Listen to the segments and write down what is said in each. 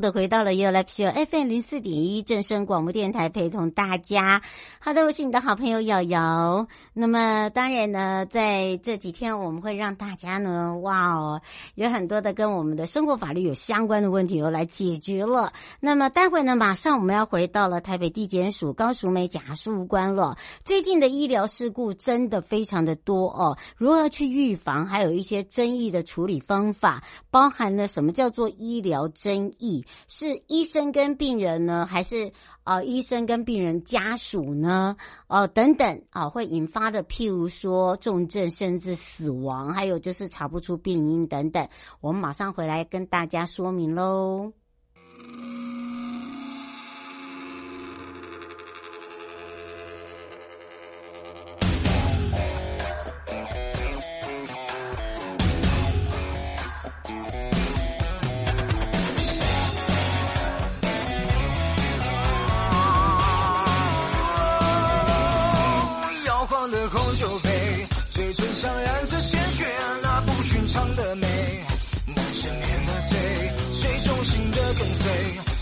的回到了 You Live Show FM 零四点一正声广播电台，陪同大家。好的，我是你的好朋友瑶瑶。那么当然呢，在这几天我们会让大家呢，哇哦，有很多的跟我们的生活法律有相关的问题又来解决了。那么待会呢，马上我们要回到了台北地检署高淑梅检察官了。最近的医疗事故真的非常的多哦，如何去预防，还有一些争议的处理方法，包含了什么叫做医疗争议？是医生跟病人呢，还是呃医生跟病人家属呢？呃等等啊、会引发的，譬如说重症甚至死亡，还有就是查不出病因等等。我们马上回来跟大家说明喽。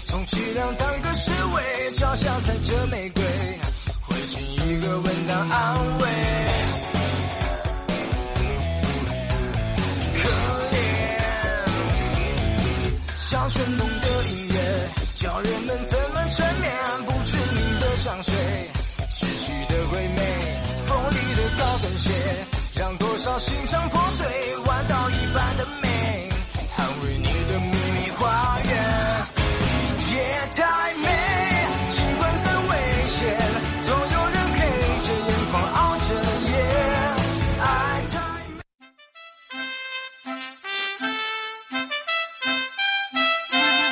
充其量当个侍卫脚下踩着玫瑰回敬一个吻当安慰。可怜小春冬的音乐教人们怎么沉眠不知名的香水窒息的鬼魅锋利的高跟鞋让多少心肠破碎弯刀一般的美。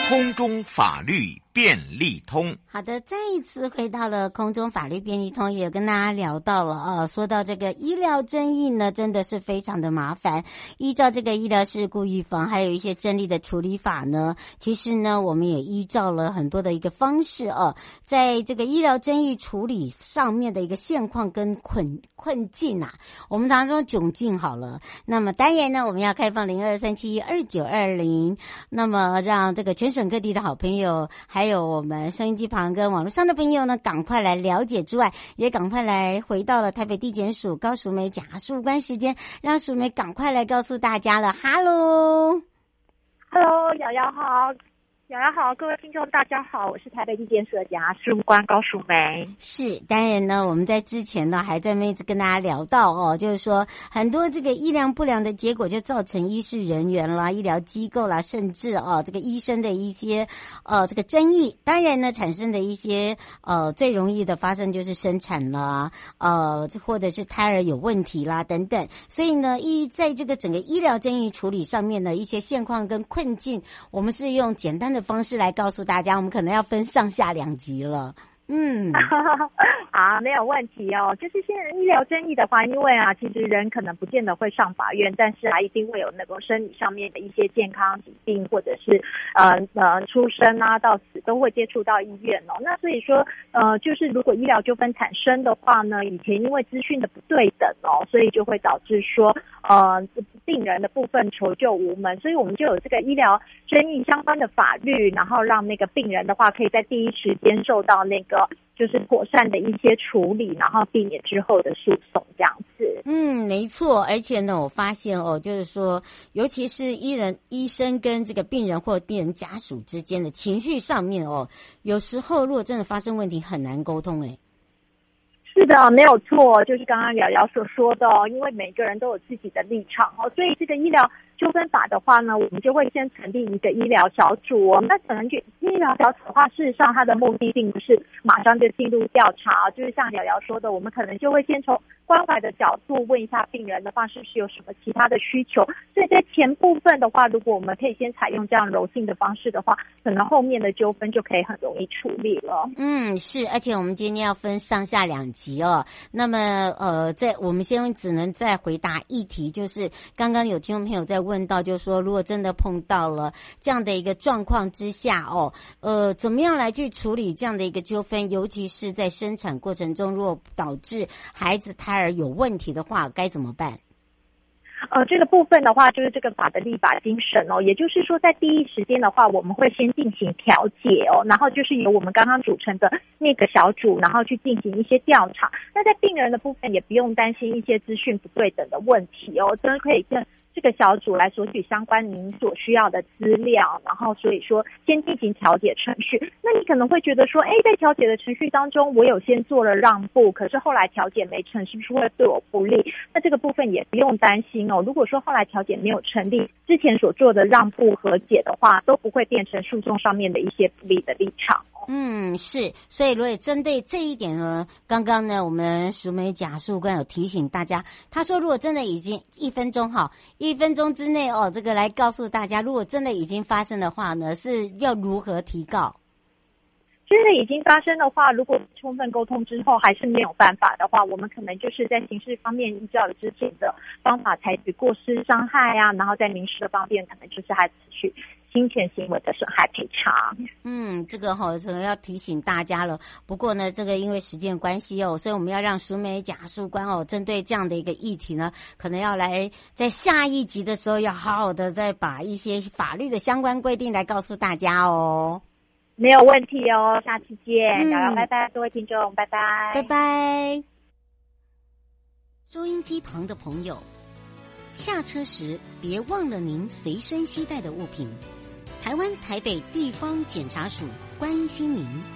空中法律便利通，好的，再一次回到了空中法律便利通，也跟大家聊到了啊，说到这个医疗争议呢，真的是非常的麻烦。依照这个医疗事故预防，还有一些争议的处理法呢，其实呢，我们也依照了很多的一个方式啊，在这个医疗争议处理上面的一个现况跟困困境啊，我们常说窘境好了。那么当然呢，我们要开放零二三七二九二零，那么让这个全省各地的好朋友，还还有我们收音机旁跟网络上的朋友呢，赶快来了解之外，也赶快来回到了台北地检署高淑梅检察事务官时间，让淑梅赶快来告诉大家了。哈喽，哈喽，瑶瑶好。大家好，各位听众，大家好，我是台北地检署的检察官高淑梅。是，当然呢，我们在之前呢，还在妹子跟大家聊到哦，就是说很多这个医疗不良的结果，就造成医事人员啦、医疗机构啦，甚至哦这个医生的一些呃这个争议。当然呢，产生的一些呃最容易的发生就是生产啦，呃或者是胎儿有问题啦等等。所以呢，医在这个整个医疗争议处理上面的一些现况跟困境，我们是用简单的方式来告诉大家，我们可能要分上下两集了。嗯，啊，没有问题哦。就是现在医疗争议的话，因为啊，其实人可能不见得会上法院，但是啊，一定会有那个生理上面的一些健康疾病，或者是呃呃出生啊到死都会接触到医院哦。那所以说，呃，就是如果医疗纠纷产生的话呢，以前因为资讯的不对等哦，所以就会导致说呃病人的部分求救无门，所以我们就有这个医疗争议相关的法律，然后让那个病人的话可以在第一时间受到那个。就是妥善的一些处理，然后避免之后的诉讼这样子。嗯，没错。而且呢，我发现哦，就是说，尤其是医人、医生跟这个病人或病人家属之间的情绪上面哦，有时候如果真的发生问题，很难沟通诶。是的，没有错，就是刚刚瑶瑶所说的哦，因为每个人都有自己的立场哦，所以这个医疗纠纷法的话呢，我们就会先成立一个医疗小组。那可能就医疗小组的话，事实上它的目的并不是马上就进入调查，就是像瑶瑶说的，我们可能就会先从关怀的角度问一下病人的话，是不是有什么其他的需求。所以在前部分的话，如果我们可以先采用这样柔性的方式的话，可能后面的纠纷就可以很容易处理了。嗯，是，而且我们今天要分上下两集哦。那么呃，在我们先只能再回答一题，就是刚刚有听众朋友在问到，就是说如果真的碰到了这样的一个状况之下哦，呃，怎么样来去处理这样的一个纠纷？尤其是在生产过程中，如果导致孩子胎儿有问题的话，该怎么办？呃，这个部分的话，就是这个法的立法精神哦，也就是说，在第一时间的话，我们会先进行调解哦，然后就是由我们刚刚组成的那个小组，然后去进行一些调查。那在病人的部分，也不用担心一些资讯不对等的问题哦，真的可以跟。这个小组来索取相关您所需要的资料，然后所以说先进行调解程序。那你可能会觉得说，哎，在调解的程序当中，我有先做了让步，可是后来调解没成，是不是会对我不利？那这个部分也不用担心哦。如果说后来调解没有成立，之前所做的让步和解的话，都不会变成诉讼上面的一些不利的立场。嗯，是，所以如果针对这一点呢，刚刚呢，我们淑美甲事务官有提醒大家，他说如果真的已经一分钟哈，一分钟之内哦，这个来告诉大家，如果真的已经发生的话呢，是要如何提告？真的已经发生的话，如果充分沟通之后还是没有办法的话，我们可能就是在刑事方面依照之前的方法采取过失伤害啊，然后在民事的方面可能就是还取。侵权行为的损害赔偿。嗯，这个哈可能要提醒大家了。不过呢，这个因为时间关系哦，所以我们要让淑美假诉官哦，针对这样的一个议题呢，可能要来在下一集的时候，要好好的再把一些法律的相关规定来告诉大家哦。没有问题哦，下次见，拜拜，各位听众，拜拜，拜拜。收音机旁的朋友，下车时别忘了您随身携带的物品。台湾台北地方检察署关心您。